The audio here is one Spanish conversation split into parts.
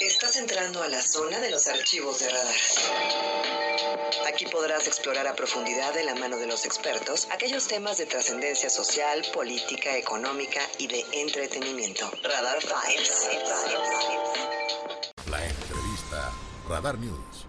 Estás entrando a la zona de los archivos de radar. Aquí podrás explorar a profundidad de la mano de los expertos aquellos temas de trascendencia social, política, económica y de entretenimiento. Radar Files. La entrevista Radar News.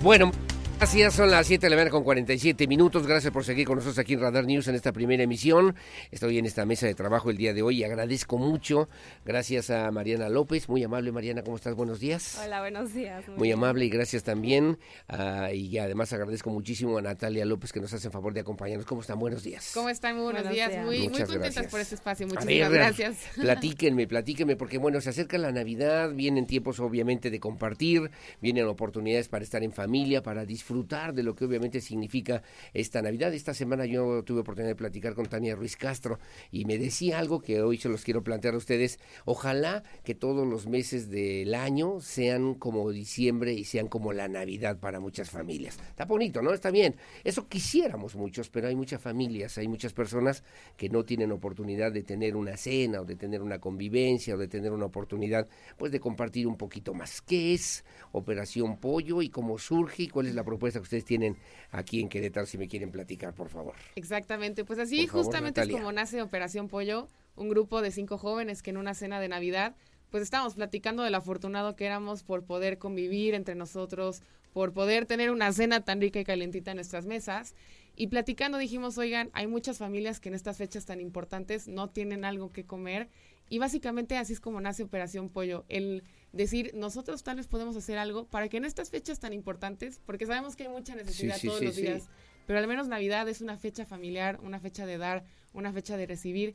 Bueno, Así es, son las 7 de la mañana con 47 minutos. Gracias por seguir con nosotros aquí en Radar News en esta primera emisión. Estoy en esta mesa de trabajo el día de hoy y agradezco mucho. Gracias a Mariana López, muy amable Mariana, ¿cómo estás? Buenos días. Hola, buenos días. Muy, amable y gracias también. Ah, y además agradezco muchísimo a Natalia López que nos hace el favor de acompañarnos. ¿Cómo están? Buenos días. ¿Cómo están? Muy buenos, Buenos días. días. Muy, muy Muchas contentas gracias. por este espacio. Muchísimas ver, gracias. Platíquenme, platíquenme, porque bueno, se acerca la Navidad, vienen tiempos obviamente de compartir, vienen oportunidades para estar en familia, para disfrutar de lo que obviamente significa esta Navidad. Esta semana yo tuve oportunidad de platicar con Tania Ruiz Castro y me decía algo que hoy se los quiero plantear a ustedes. Ojalá que todos los meses del año sean como diciembre y sean como la Navidad para muchas familias. Está bonito, ¿no? Está bien. Eso quisiéramos muchos, pero hay muchas familias, hay muchas personas que no tienen oportunidad de tener una cena o de tener una convivencia o de tener una oportunidad pues de compartir un poquito más. ¿Qué es Operación Pollo y cómo surge y cuál es la propuesta que ustedes tienen aquí en Querétaro si me quieren platicar, por favor? Exactamente. Pues así Por favor, justamente es como nace Operación Pollo, un grupo de cinco jóvenes que en una cena de Navidad, pues estábamos platicando de lo afortunado que éramos por poder convivir entre nosotros, por poder tener una cena tan rica y calentita en nuestras mesas. Y platicando dijimos, oigan, hay muchas familias que en estas fechas tan importantes no tienen algo que comer. Y básicamente así es como nace Operación Pollo, el decir, nosotros tal vez podemos hacer algo para que en estas fechas tan importantes, porque sabemos que hay mucha necesidad sí, todos sí, los días, pero al menos Navidad es una fecha familiar, una fecha de dar, una fecha de recibir,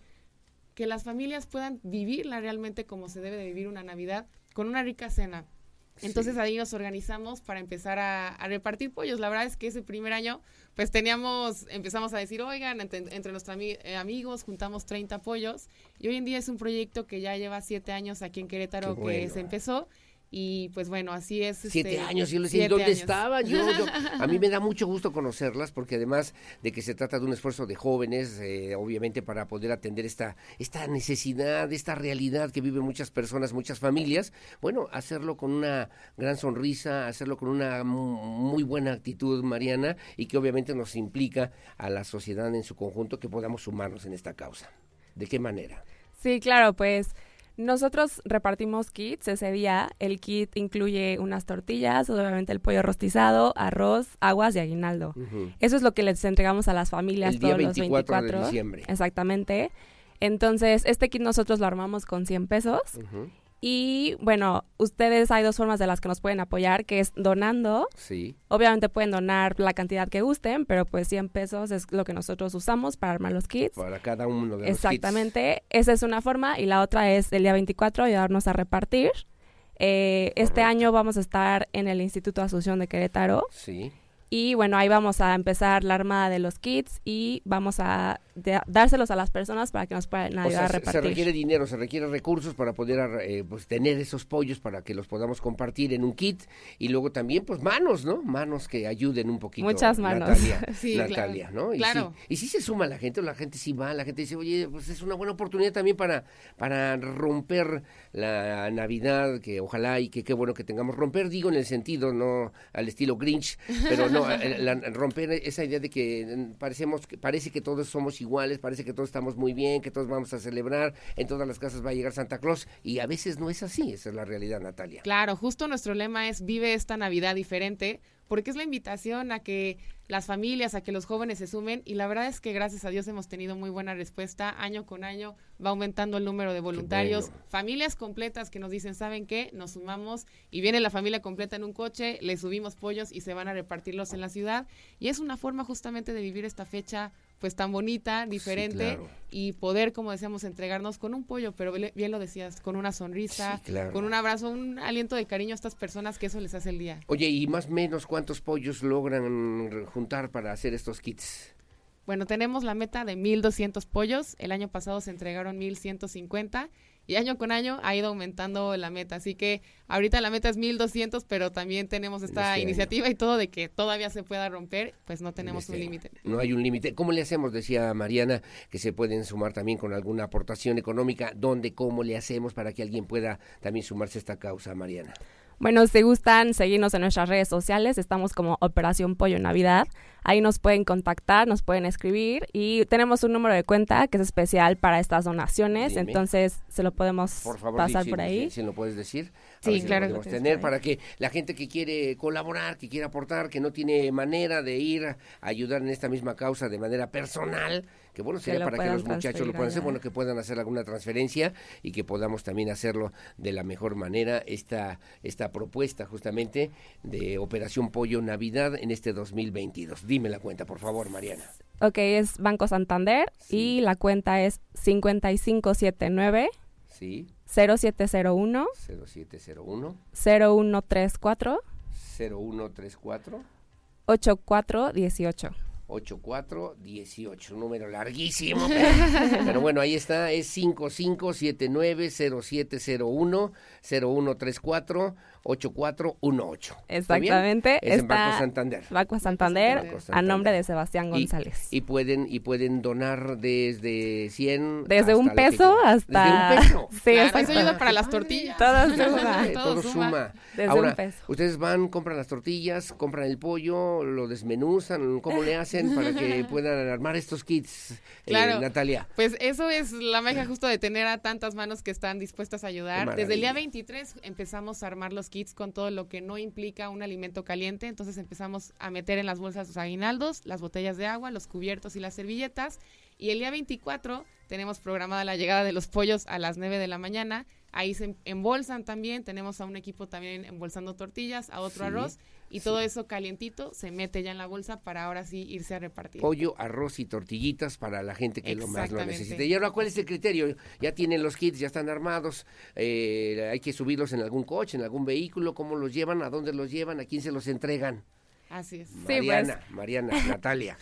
que las familias puedan vivirla realmente como se debe de vivir una Navidad, con una rica cena. Entonces ahí nos organizamos para empezar a, a repartir pollos. La verdad es que ese primer año, pues teníamos, empezamos a decir, oigan, entre, entre nuestros ami- eh, amigos juntamos 30 pollos. Y hoy en día es un proyecto que ya lleva siete años aquí en Querétaro Qué que bueno. se empezó. Y pues bueno, así es. Siete este, años, yo les decía, ¿dónde años. estaban? Yo, yo- a mí me da mucho gusto conocerlas porque además de que se trata de un esfuerzo de jóvenes, eh, obviamente para poder atender esta, esta necesidad, esta realidad que viven muchas personas, muchas familias, bueno, hacerlo con una gran sonrisa, hacerlo con una mu- muy buena actitud, Mariana, y que obviamente nos implica a la sociedad en su conjunto que podamos sumarnos en esta causa. ¿De qué manera? Sí, claro, pues nosotros repartimos kits ese día. El kit incluye unas tortillas, obviamente el pollo rostizado, arroz, aguas y aguinaldo. Eso es lo que les entregamos a las familias El día todos 24 los de 24. diciembre. Exactamente. Entonces, este kit nosotros lo armamos con 100 pesos. Ujú. Y bueno, ustedes hay dos formas de las que nos pueden apoyar, que es donando. Sí. Obviamente pueden donar la cantidad que gusten, pero pues 100 pesos es lo que nosotros usamos para armar los kits. Para cada uno de los kits. Exactamente, esa es una forma y la otra es el día 24 ayudarnos a repartir. Eh, este año vamos a estar en el Instituto de Asunción de Querétaro Sí. y bueno, ahí vamos a empezar la armada de los kits y vamos a de- dárselos a las personas para que nos puedan O ayudar sea, a se- se repartir. requiere dinero, se requiere recursos para poder eh, pues, tener esos pollos para que los podamos compartir en un kit y luego también pues manos, ¿no? Manos que ayuden un poquito. Muchas manos. Natalia, Sí, Natalia, claro. ¿no? Y Claro. sí, y sí se suma la gente, la gente sí va, la gente dice, oye, pues es una buena oportunidad también para, para romper la Navidad, que ojalá y que qué bueno que tengamos. Romper, digo en el sentido, no al estilo Grinch, pero no, eh, la- romper esa idea de que mm, parecemos, que- parece que todos somos iguales, parece que todos estamos muy bien, que todos vamos a celebrar, en todas las casas va a llegar Santa Claus, y a veces no es así, esa es la realidad, Natalia. Claro, justo nuestro lema es vive esta Navidad diferente, porque es la invitación a que las familias, a que los jóvenes se sumen y la verdad es que gracias a Dios hemos tenido muy buena respuesta. Año con año va aumentando el número de voluntarios, bueno. familias completas que nos dicen, ¿saben qué? Nos sumamos y viene la familia completa en un coche, le subimos pollos y se van a repartirlos en la ciudad y es una forma justamente de vivir esta fecha pues tan bonita, diferente claro. y poder, como decíamos, entregarnos con un pollo, pero bien bien lo decías, con una sonrisa, Sí, claro. con un abrazo, un aliento de cariño a estas personas que eso les hace el día. Oye, y más o menos, ¿cuántos pollos logran juntar para hacer estos kits? Bueno, tenemos la meta de 1.200 pollos. El año pasado se entregaron 1.150 y año con año ha ido aumentando la meta. Así que ahorita la meta es 1200, pero también tenemos esta Este iniciativa y todo de que todavía se pueda romper, pues no tenemos Este un año. límite. No hay un límite. ¿Cómo le hacemos? Decía Mariana que se pueden sumar también con alguna aportación económica. ¿Dónde, cómo le hacemos para que alguien pueda también sumarse a esta causa, Mariana? Bueno, si gustan seguirnos en nuestras redes sociales, estamos como Operación Pollo Navidad. Ahí nos pueden contactar, nos pueden escribir y tenemos un número de cuenta que es especial para estas donaciones, Dime. entonces se lo podemos Por favor, pasar por ahí. Si, si lo puedes decir. A Sí, ver si claro que lo tienes tener para que la gente que quiere colaborar, que quiere aportar, que no tiene manera de ir a ayudar en esta misma causa de manera personal, que bueno, sería para que los muchachos lo puedan hacer, bueno, que puedan hacer alguna transferencia y que podamos también hacerlo de la mejor manera esta esta propuesta justamente de Operación Pollo Navidad en este 2022. Dime la cuenta, por favor, Mariana. Ok, es Banco Santander Sí. y la cuenta es 5579 Sí, 0701 0701 0134 0134 8418. 8418, un número larguísimo. Pero, pero bueno, ahí está, es 55790701 0134 8418. ¿Está bien? Exactamente. Es en Banco Santander. Banco Santander, Banco a nombre de Sebastián González. Y, pueden y pueden donar desde 100 Desde un que peso hasta... Desde un peso. Sí, Claro, exacto. eso ayuda para las tortillas. Todo Sí, suma. todo, Todo suma. suma. Desde Ahora, un peso. ustedes van, compran las tortillas, compran el pollo, lo desmenuzan, ¿cómo le hacen para que puedan armar estos kits, eh. Natalia? Pues eso es la magia justo de tener a tantas manos que están dispuestas a ayudar. Desde el día maravilla. 23 empezamos a armar los kits con todo lo que no implica un alimento caliente. Entonces empezamos a meter en las bolsas los aguinaldos, las botellas de agua, los cubiertos y las servilletas. Y el día 24 tenemos programada la llegada de los pollos a las 9 de la mañana. Ahí se em- embolsan también. Tenemos a un equipo también embolsando tortillas, a otro Sí, arroz. Y sí. todo eso calientito se mete ya en la bolsa para ahora sí irse a repartir. Pollo, arroz y tortillitas para la gente que lo más lo necesite. Y ahora, ¿cuál es el criterio? Ya tienen los kits, ya están armados, eh, hay que subirlos en algún coche, en algún vehículo, ¿cómo los llevan? ¿A dónde los llevan? ¿A quién se los entregan? Así es. pues. Mariana, Mariana, Natalia.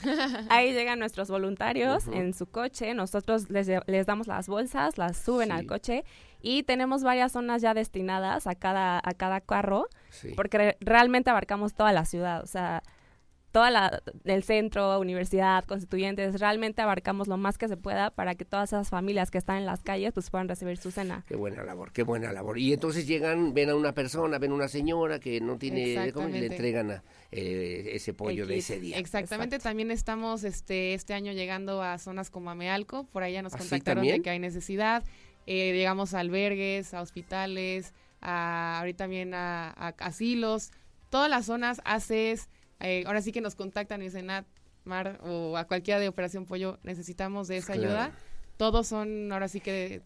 Ahí llegan nuestros voluntarios en su coche, nosotros les, les damos las bolsas, las suben Sí. al coche y tenemos varias zonas ya destinadas a cada, a cada carro, Sí. porque re- realmente abarcamos toda la ciudad, o sea, toda la, el centro, universidad, constituyentes, realmente abarcamos lo más que se pueda para que todas esas familias que están en las calles pues puedan recibir su cena. Qué buena labor, qué buena labor. Y entonces llegan, ven a una persona, ven a una señora que no tiene, ¿cómo le Exactamente. entregan a, eh, ese pollo de ese día? Exactamente, Exacto. también estamos este este año llegando a zonas como Amealco, por allá nos ¿Ah, contactaron de que hay necesidad, eh, llegamos a albergues, a hospitales, a, ahorita también a, a asilos, todas las zonas ACES, eh, ahora sí que nos contactan y dicen, "Nat, Mar o a cualquiera de Operación Pollo, necesitamos de esa Claro. ayuda. Todos son ahora sí que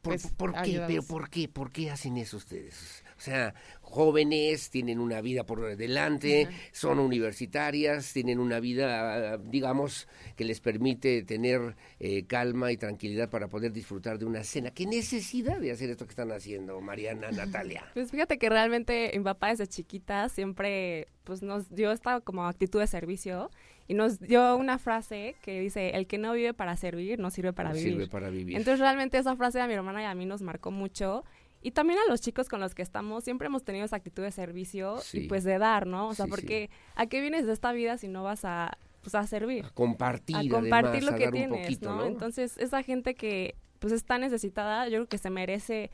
¿Por, pues, por qué? ayudados. ¿Pero por qué? ¿Por qué hacen eso ustedes? O sea, jóvenes, tienen una vida por delante, son universitarias, tienen una vida, digamos, que les permite tener eh, calma y tranquilidad para poder disfrutar de una cena. ¿Qué necesidad de hacer esto que están haciendo, Mariana, Natalia? Pues fíjate que realmente mi papá desde chiquita siempre pues nos dio esta como actitud de servicio y nos dio una frase que dice, el que no vive para servir, no sirve para No vivir. Sirve para vivir. Entonces realmente esa frase a mi hermana y a mí nos marcó mucho. Y también a los chicos con los que estamos, siempre hemos tenido esa actitud de servicio Sí. y pues de dar, ¿no? O sea, Sí, sí. porque ¿a qué vienes de esta vida si no vas a, pues, a servir? a compartir, a compartir además, lo que tienes, poquito, ¿no? ¿no? Entonces, esa gente que pues está necesitada, yo creo que se merece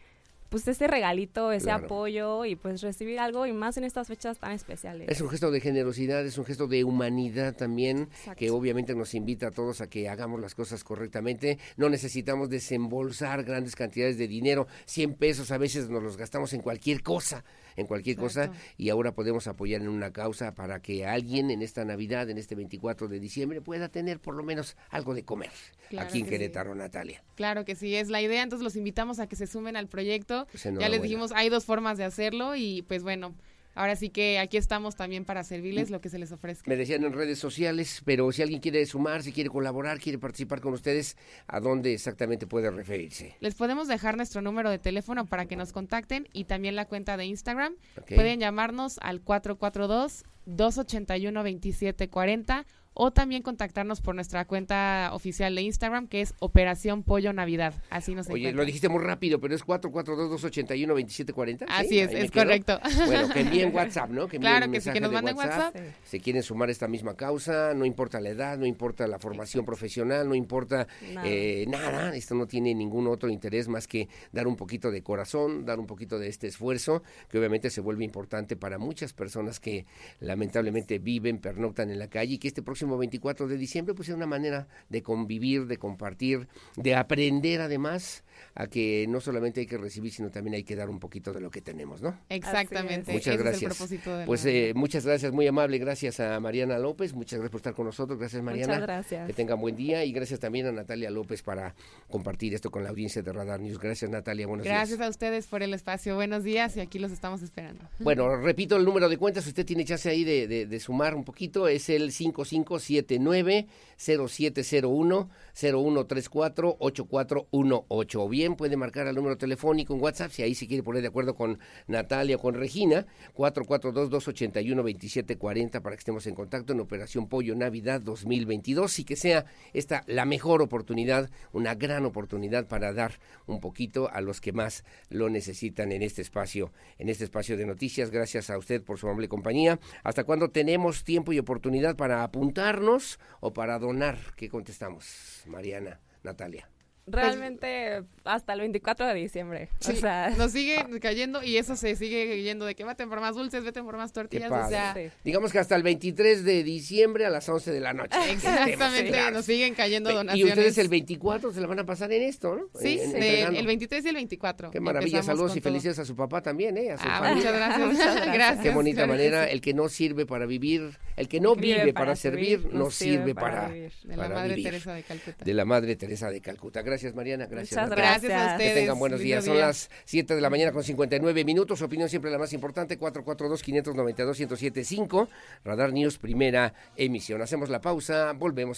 pues ese regalito, ese Claro. apoyo y pues recibir algo y más en estas fechas tan especiales. Es un gesto de generosidad, es un gesto de humanidad también, Exacto. que obviamente nos invita a todos a que hagamos las cosas correctamente. No necesitamos desembolsar grandes cantidades de dinero, 100 pesos a veces nos los gastamos en cualquier cosa, en cualquier cosa, y ahora podemos apoyar en una causa para que alguien en esta Navidad, en este 24 de diciembre, pueda tener por lo menos algo de comer Claro aquí en sí. Querétaro, Natalia. Claro que sí, es la idea, entonces los invitamos a que se sumen al proyecto. Pues ya les dijimos, hay dos formas de hacerlo y pues bueno, ahora sí que aquí estamos también para servirles lo que se les ofrezca. Me decían en redes sociales, pero si alguien quiere sumar, si quiere colaborar, quiere participar con ustedes, ¿a dónde exactamente puede referirse? Les podemos dejar nuestro número de teléfono para que nos contacten y también la cuenta de Instagram. Pueden llamarnos al 442-281-2740 o también contactarnos por nuestra cuenta oficial de Instagram que es Operación Pollo Navidad. Así nos Oye, encuentran. lo dijiste muy rápido, pero es 442-281-2740. Así ¿sí? es, Ahí es correcto. Bueno, que envíen WhatsApp, ¿no? Que Claro que sí, que nos de manden WhatsApp. Sí. Se quieren sumar esta misma causa, no importa la edad, no importa la formación profesional, no importa Nada. eh, nada. Esto no tiene ningún otro interés más que dar un poquito de corazón, dar un poquito de este esfuerzo, que obviamente se vuelve importante para muchas personas que lamentablemente viven, pernoctan en la calle y que este próximo 24 de diciembre pues es una manera de convivir, de compartir, de aprender además a que no solamente hay que recibir, sino también hay que dar un poquito de lo que tenemos, ¿no? Exactamente. Muchas ese es el gracias. propósito de Pues la- eh, muchas gracias, muy amable, gracias a Mariana López, muchas gracias por estar con nosotros, gracias Mariana. Muchas gracias. Que tengan buen día y gracias también a Natalia López para compartir esto con la audiencia de Radar News. Gracias Natalia, buenos Gracias días. a ustedes por el espacio. Buenos días y aquí los estamos esperando. Bueno, repito el número de cuentas, usted tiene chance ahí de, de- de sumar un poquito, es el 5579-0701. 0134-8418. O bien puede marcar al número telefónico en WhatsApp, si ahí se quiere poner de acuerdo con Natalia o con Regina, 442-281-2740 para que estemos en contacto en Operación Pollo Navidad 2022 y que sea esta la mejor oportunidad, una gran oportunidad para dar un poquito a los que más lo necesitan en este espacio, en este espacio de noticias. Gracias a usted por su amable compañía. ¿Hasta cuándo tenemos tiempo y oportunidad para o para donar? ¿Qué contestamos, Mariana, Natalia? Realmente hasta el 24 de diciembre. Sí, O sea, nos sigue cayendo y eso se sigue yendo de que vete por más dulces, vete por más tortillas. O sea, Sí. Digamos que hasta el 23 de diciembre a las 11 de la noche. exactamente, nos siguen cayendo Y donaciones. ustedes el 24 se la van a pasar en esto, ¿no? Sí, En- el 23 y el 24. Qué maravilla, saludos y todo. felicidades a su papá también, ¿eh? A su Ah, familia. muchas gracias. Muchas gracias. gracias. Qué bonita claro manera, sí. el que no sirve para vivir, el que no vive, para, servir, no sirve para, vivir. De la para Madre vivir. Teresa de Calcuta. De la Madre Teresa de Calcuta. Gracias, Mariana. Gracias. Muchas Natalia. Gracias a Gracias. Que ustedes. tengan buenos días. Son día. las 7 de la mañana con 59 minutos. Opinión siempre la más importante. 442-592-1075. Radar News, primera emisión. Hacemos la pausa. Volvemos.